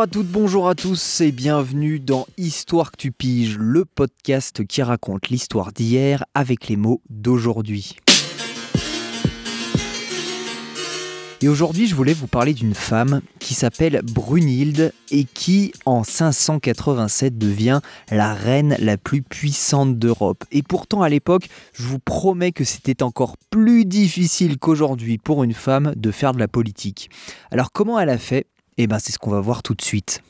Bonjour à toutes, bonjour à tous et bienvenue dans Histoire que tu piges, le podcast qui raconte l'histoire d'hier avec les mots d'aujourd'hui. Et aujourd'hui, je voulais vous parler d'une femme qui s'appelle Brunhilde et qui, en 587, devient la reine la plus puissante d'Europe. Et pourtant, à l'époque, je vous promets que c'était encore plus difficile qu'aujourd'hui pour une femme de faire de la politique. Alors, comment elle a fait? Eh bien, c'est ce qu'on va voir tout de suite.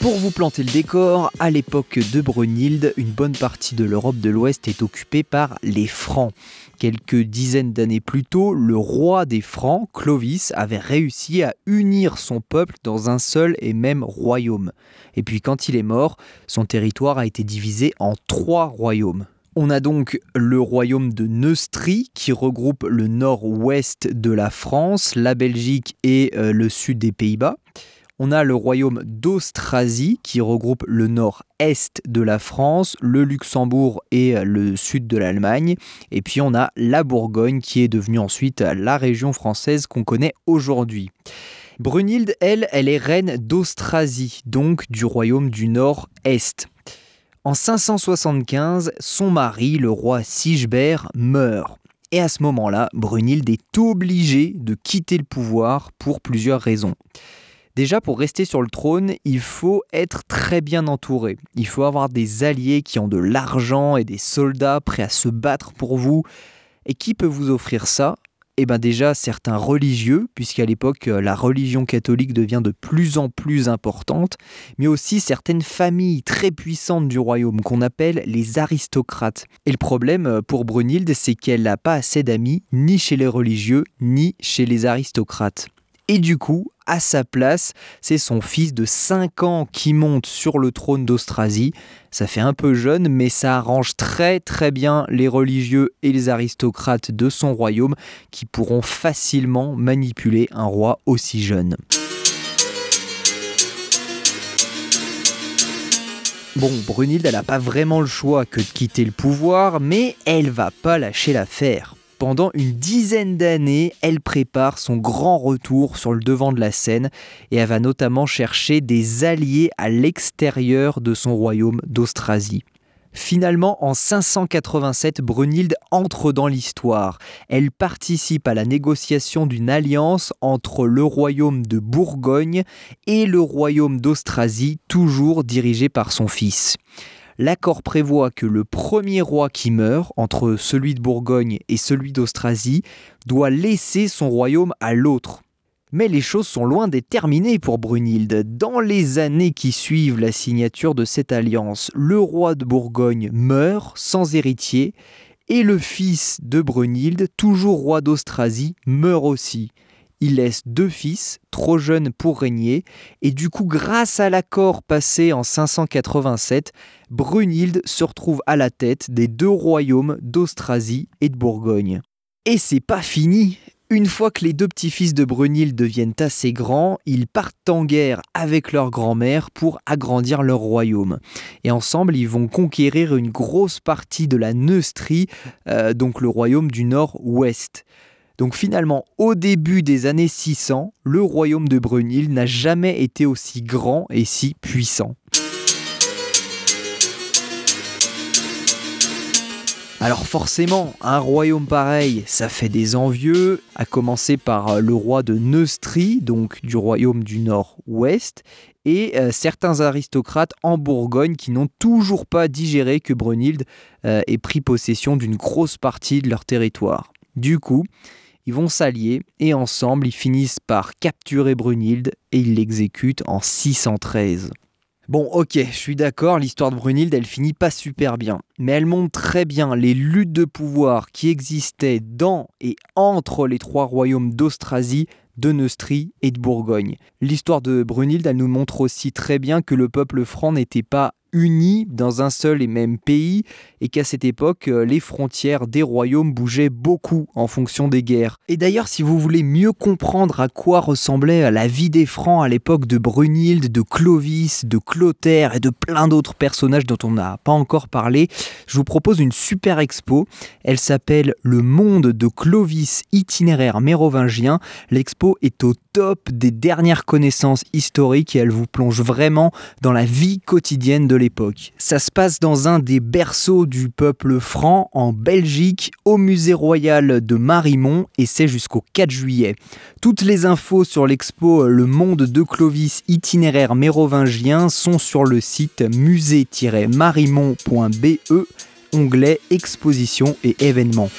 Pour vous planter le décor, à l'époque de Brunhilde, une bonne partie de l'Europe de l'Ouest est occupée par les Francs. Quelques dizaines d'années plus tôt, le roi des Francs, Clovis, avait réussi à unir son peuple dans un seul et même royaume. Et puis quand il est mort, son territoire a été divisé en trois royaumes. On a donc le royaume de Neustrie qui regroupe le nord-ouest de la France, la Belgique et euh, le sud des Pays-Bas. On a le royaume d'Austrasie qui regroupe le nord-est de la France, le Luxembourg et le sud de l'Allemagne. Et puis on a la Bourgogne qui est devenue ensuite la région française qu'on connaît aujourd'hui. Brunhilde, elle, elle est reine d'Austrasie, donc du royaume du nord-est. En 575, son mari, le roi Sigebert, meurt. Et à ce moment-là, Brunhilde est obligée de quitter le pouvoir pour plusieurs raisons. Déjà, pour rester sur le trône, il faut être très bien entouré. Il faut avoir des alliés qui ont de l'argent et des soldats prêts à se battre pour vous. Et qui peut vous offrir ça? Eh bien déjà certains religieux, puisqu'à l'époque la religion catholique devient de plus en plus importante, mais aussi certaines familles très puissantes du royaume qu'on appelle les aristocrates. Et le problème pour Brunhilde, c'est qu'elle n'a pas assez d'amis ni chez les religieux, ni chez les aristocrates. Et du coup, à sa place, c'est son fils de 5 ans qui monte sur le trône d'Austrasie. Ça fait un peu jeune, mais ça arrange très très bien les religieux et les aristocrates de son royaume qui pourront facilement manipuler un roi aussi jeune. Bon, Brunhilde, elle n'a pas vraiment le choix que de quitter le pouvoir, mais elle va pas lâcher l'affaire. Pendant une dizaine d'années, elle prépare son grand retour sur le devant de la scène et elle va notamment chercher des alliés à l'extérieur de son royaume d'Austrasie. Finalement, en 587, Brunhilde entre dans l'histoire. Elle participe à la négociation d'une alliance entre le royaume de Bourgogne et le royaume d'Austrasie, toujours dirigé par son fils l'accord prévoit que le premier roi qui meurt, entre celui de Bourgogne et celui d'Austrasie, doit laisser son royaume à l'autre. Mais les choses sont loin d'être terminées pour Brunhilde. Dans les années qui suivent la signature de cette alliance, le roi de Bourgogne meurt sans héritier et le fils de Brunhilde, toujours roi d'Austrasie, meurt aussi. Il laisse deux fils, trop jeunes pour régner, et du coup, grâce à l'accord passé en 587, Brunhilde se retrouve à la tête des deux royaumes d'Austrasie et de Bourgogne. Et c'est pas fini une fois que les deux petits-fils de Brunhilde deviennent assez grands, ils partent en guerre avec leur grand-mère pour agrandir leur royaume. Et ensemble, ils vont conquérir une grosse partie de la Neustrie, euh, donc le royaume du nord-ouest. Donc finalement, au début des années 600, le royaume de Brunhilde n'a jamais été aussi grand et si puissant. Alors forcément, un royaume pareil, ça fait des envieux, à commencer par le roi de Neustrie, donc du royaume du nord-ouest, et euh, certains aristocrates en Bourgogne qui n'ont toujours pas digéré que Brunhilde euh, ait pris possession d'une grosse partie de leur territoire. Du coup, ils vont s'allier et ensemble ils finissent par capturer Brunhilde et ils l'exécutent en 613. Bon, ok, je suis d'accord, l'histoire de Brunhilde, elle finit pas super bien, mais elle montre très bien les luttes de pouvoir qui existaient dans et entre les trois royaumes d'Austrasie, de Neustrie et de Bourgogne. L'histoire de Brunhilde, elle nous montre aussi très bien que le peuple franc n'était pas unis dans un seul et même pays et qu'à cette époque, euh, les frontières des royaumes bougeaient beaucoup en fonction des guerres. Et d'ailleurs, si vous voulez mieux comprendre à quoi ressemblait la vie des Francs à l'époque de Brunhilde, de Clovis, de Clotaire et de plein d'autres personnages dont on n'a pas encore parlé, je vous propose une super expo. Elle s'appelle Le monde de Clovis itinéraire mérovingien. L'expo est au top des dernières connaissances historiques et elle vous plonge vraiment dans la vie quotidienne de l'époque. Ça se passe dans un des berceaux du peuple franc en Belgique au musée royal de Marimont et c'est jusqu'au 4 juillet. Toutes les infos sur l'expo Le Monde de Clovis itinéraire mérovingien sont sur le site musée-marimont.be onglet exposition et événements.